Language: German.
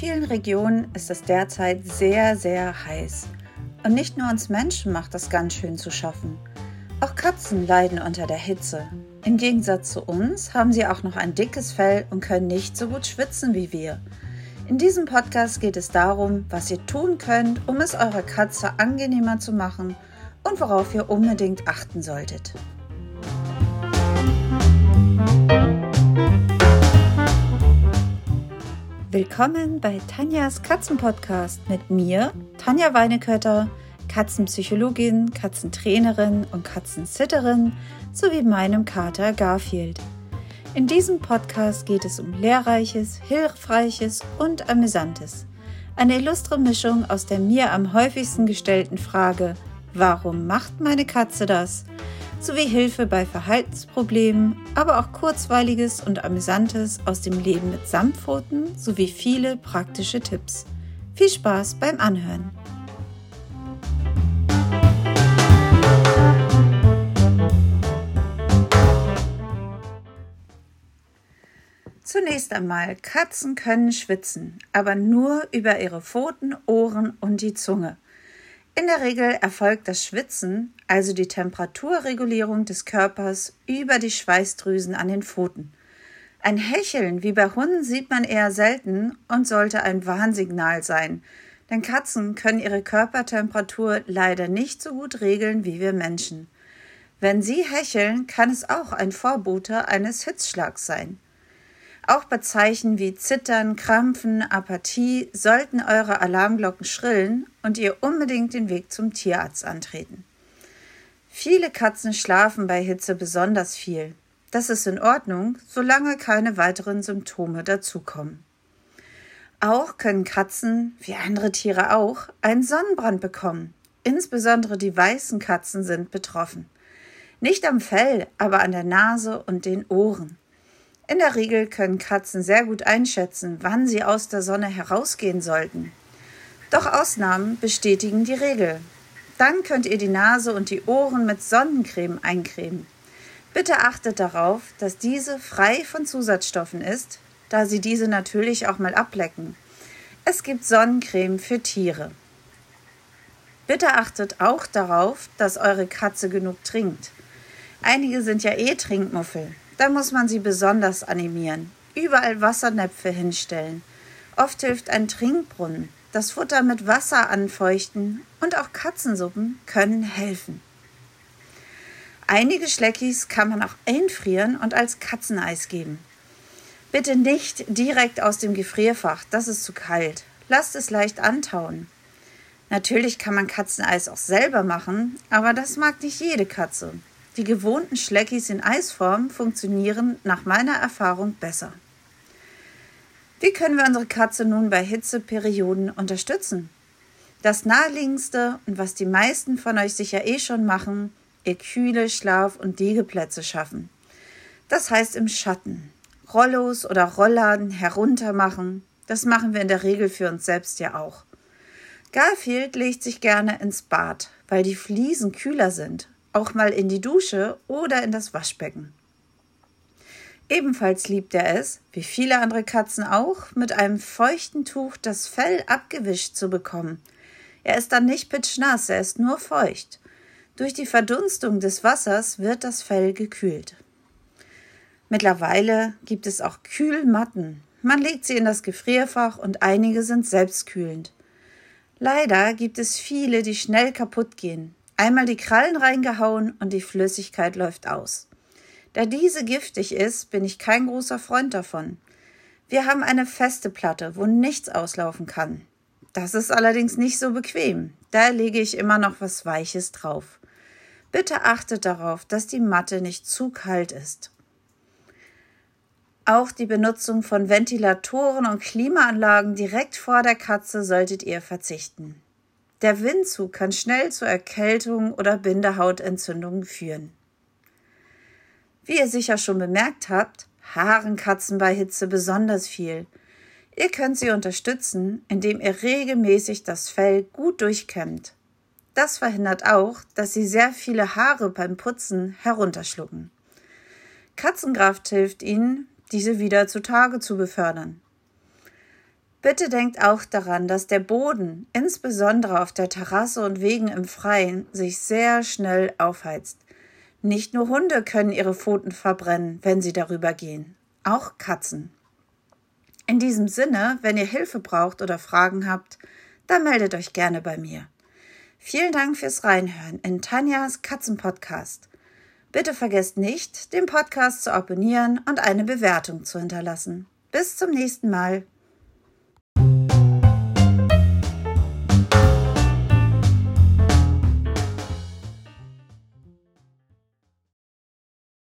vielen Regionen ist es derzeit sehr, sehr heiß. Und nicht nur uns Menschen macht das ganz schön zu schaffen. Auch Katzen leiden unter der Hitze. Im Gegensatz zu uns haben sie auch noch ein dickes Fell und können nicht so gut schwitzen wie wir. In diesem Podcast geht es darum, was ihr tun könnt, um es eurer Katze angenehmer zu machen und worauf ihr unbedingt achten solltet. Willkommen bei Tanjas Katzenpodcast mit mir, Tanja Weinekötter, Katzenpsychologin, Katzentrainerin und Katzensitterin sowie meinem Kater Garfield. In diesem Podcast geht es um Lehrreiches, Hilfreiches und Amüsantes. Eine illustre Mischung aus der mir am häufigsten gestellten Frage, warum macht meine Katze das? Sowie Hilfe bei Verhaltensproblemen, aber auch kurzweiliges und amüsantes aus dem Leben mit Samtpfoten sowie viele praktische Tipps. Viel Spaß beim Anhören! Zunächst einmal, Katzen können schwitzen, aber nur über ihre Pfoten, Ohren und die Zunge. In der Regel erfolgt das Schwitzen, also die Temperaturregulierung des Körpers, über die Schweißdrüsen an den Pfoten. Ein Hecheln wie bei Hunden sieht man eher selten und sollte ein Warnsignal sein, denn Katzen können ihre Körpertemperatur leider nicht so gut regeln wie wir Menschen. Wenn sie hecheln, kann es auch ein Vorbote eines Hitzschlags sein. Auch bei Zeichen wie Zittern, Krampfen, Apathie sollten eure Alarmglocken schrillen und ihr unbedingt den Weg zum Tierarzt antreten. Viele Katzen schlafen bei Hitze besonders viel. Das ist in Ordnung, solange keine weiteren Symptome dazukommen. Auch können Katzen, wie andere Tiere auch, einen Sonnenbrand bekommen. Insbesondere die weißen Katzen sind betroffen. Nicht am Fell, aber an der Nase und den Ohren. In der Regel können Katzen sehr gut einschätzen, wann sie aus der Sonne herausgehen sollten. Doch Ausnahmen bestätigen die Regel. Dann könnt ihr die Nase und die Ohren mit Sonnencreme eincremen. Bitte achtet darauf, dass diese frei von Zusatzstoffen ist, da sie diese natürlich auch mal ablecken. Es gibt Sonnencreme für Tiere. Bitte achtet auch darauf, dass eure Katze genug trinkt. Einige sind ja eh Trinkmuffel. Da muss man sie besonders animieren. Überall Wassernäpfe hinstellen. Oft hilft ein Trinkbrunnen. Das Futter mit Wasser anfeuchten und auch Katzensuppen können helfen. Einige Schleckis kann man auch einfrieren und als Katzeneis geben. Bitte nicht direkt aus dem Gefrierfach, das ist zu kalt. Lasst es leicht antauen. Natürlich kann man Katzeneis auch selber machen, aber das mag nicht jede Katze. Die gewohnten Schleckis in Eisform funktionieren nach meiner Erfahrung besser. Wie können wir unsere Katze nun bei Hitzeperioden unterstützen? Das naheliegendste und was die meisten von euch sicher eh schon machen, ihr kühle Schlaf- und Liegeplätze schaffen. Das heißt im Schatten. Rollos oder Rollladen heruntermachen. Das machen wir in der Regel für uns selbst ja auch. Garfield legt sich gerne ins Bad, weil die Fliesen kühler sind auch mal in die Dusche oder in das Waschbecken. Ebenfalls liebt er es, wie viele andere Katzen auch, mit einem feuchten Tuch das Fell abgewischt zu bekommen. Er ist dann nicht pitschnass, er ist nur feucht. Durch die Verdunstung des Wassers wird das Fell gekühlt. Mittlerweile gibt es auch Kühlmatten. Man legt sie in das Gefrierfach und einige sind selbstkühlend. Leider gibt es viele, die schnell kaputt gehen. Einmal die Krallen reingehauen und die Flüssigkeit läuft aus. Da diese giftig ist, bin ich kein großer Freund davon. Wir haben eine feste Platte, wo nichts auslaufen kann. Das ist allerdings nicht so bequem. Da lege ich immer noch was Weiches drauf. Bitte achtet darauf, dass die Matte nicht zu kalt ist. Auch die Benutzung von Ventilatoren und Klimaanlagen direkt vor der Katze solltet ihr verzichten. Der Windzug kann schnell zu Erkältungen oder Bindehautentzündungen führen. Wie ihr sicher schon bemerkt habt, haaren Katzen bei Hitze besonders viel. Ihr könnt sie unterstützen, indem ihr regelmäßig das Fell gut durchkämmt. Das verhindert auch, dass sie sehr viele Haare beim Putzen herunterschlucken. Katzenkraft hilft ihnen, diese wieder zutage zu befördern. Bitte denkt auch daran, dass der Boden, insbesondere auf der Terrasse und Wegen im Freien, sich sehr schnell aufheizt. Nicht nur Hunde können ihre Pfoten verbrennen, wenn sie darüber gehen, auch Katzen. In diesem Sinne, wenn ihr Hilfe braucht oder Fragen habt, dann meldet euch gerne bei mir. Vielen Dank fürs Reinhören in Tanjas Katzenpodcast. Bitte vergesst nicht, den Podcast zu abonnieren und eine Bewertung zu hinterlassen. Bis zum nächsten Mal.